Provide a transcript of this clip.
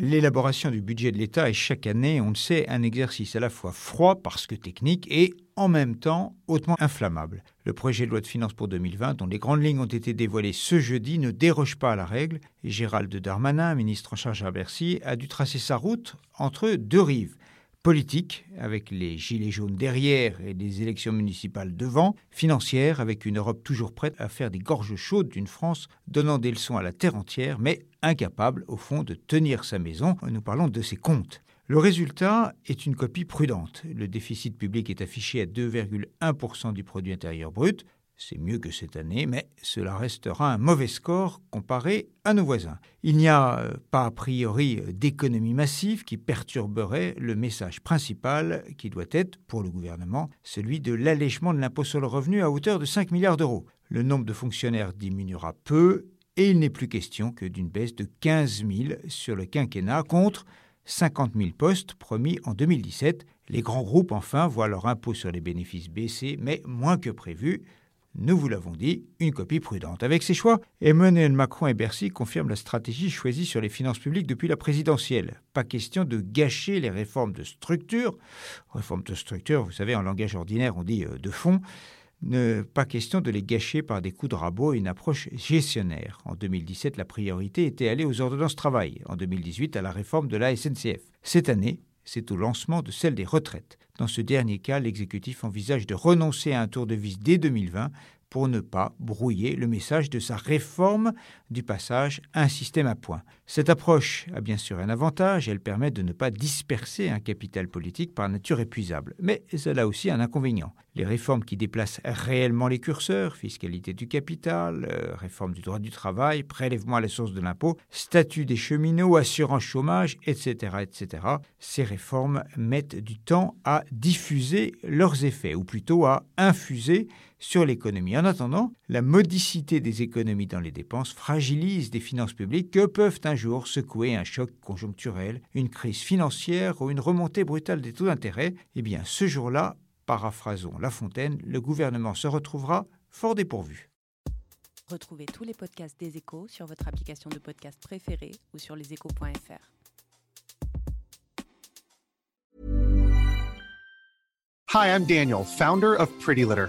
L'élaboration du budget de l'État est chaque année, on le sait, un exercice à la fois froid parce que technique et en même temps hautement inflammable. Le projet de loi de finances pour 2020, dont les grandes lignes ont été dévoilées ce jeudi, ne déroge pas à la règle Gérald Darmanin, ministre en charge à Bercy, a dû tracer sa route entre deux rives politique, avec les gilets jaunes derrière et les élections municipales devant, financière, avec une Europe toujours prête à faire des gorges chaudes d'une France donnant des leçons à la terre entière, mais incapable, au fond, de tenir sa maison. Nous parlons de ses comptes. Le résultat est une copie prudente. Le déficit public est affiché à 2,1% du produit intérieur brut, c'est mieux que cette année, mais cela restera un mauvais score comparé à nos voisins. Il n'y a euh, pas a priori d'économie massive qui perturberait le message principal qui doit être, pour le gouvernement, celui de l'allègement de l'impôt sur le revenu à hauteur de 5 milliards d'euros. Le nombre de fonctionnaires diminuera peu et il n'est plus question que d'une baisse de 15 000 sur le quinquennat contre 50 000 postes promis en 2017. Les grands groupes, enfin, voient leur impôt sur les bénéfices baisser, mais moins que prévu nous vous l'avons dit, une copie prudente. Avec ces choix, Emmanuel Macron et Bercy confirment la stratégie choisie sur les finances publiques depuis la présidentielle. Pas question de gâcher les réformes de structure. Réformes de structure, vous savez, en langage ordinaire, on dit euh, de fond. Pas question de les gâcher par des coups de rabot et une approche gestionnaire. En 2017, la priorité était allée aux ordonnances travail. En 2018, à la réforme de la SNCF. Cette année, c'est au lancement de celle des retraites. Dans ce dernier cas, l'exécutif envisage de renoncer à un tour de vis dès 2020 pour ne pas brouiller le message de sa réforme du passage à un système à points. Cette approche a bien sûr un avantage, elle permet de ne pas disperser un capital politique par nature épuisable, mais elle a aussi un inconvénient. Les réformes qui déplacent réellement les curseurs, fiscalité du capital, euh, réforme du droit du travail, prélèvement à la source de l'impôt, statut des cheminots, assurance chômage, etc., etc., ces réformes mettent du temps à diffuser leurs effets, ou plutôt à infuser sur l'économie. En attendant, la modicité des économies dans les dépenses fragilise des finances publiques que peuvent un jour secouer un choc conjoncturel, une crise financière ou une remontée brutale des taux d'intérêt. Eh bien, ce jour-là, paraphrasons La Fontaine, le gouvernement se retrouvera fort dépourvu. Retrouvez tous les podcasts des échos sur votre application de podcast préférée ou sur leséchos.fr. Hi, I'm Daniel, founder of Pretty Litter.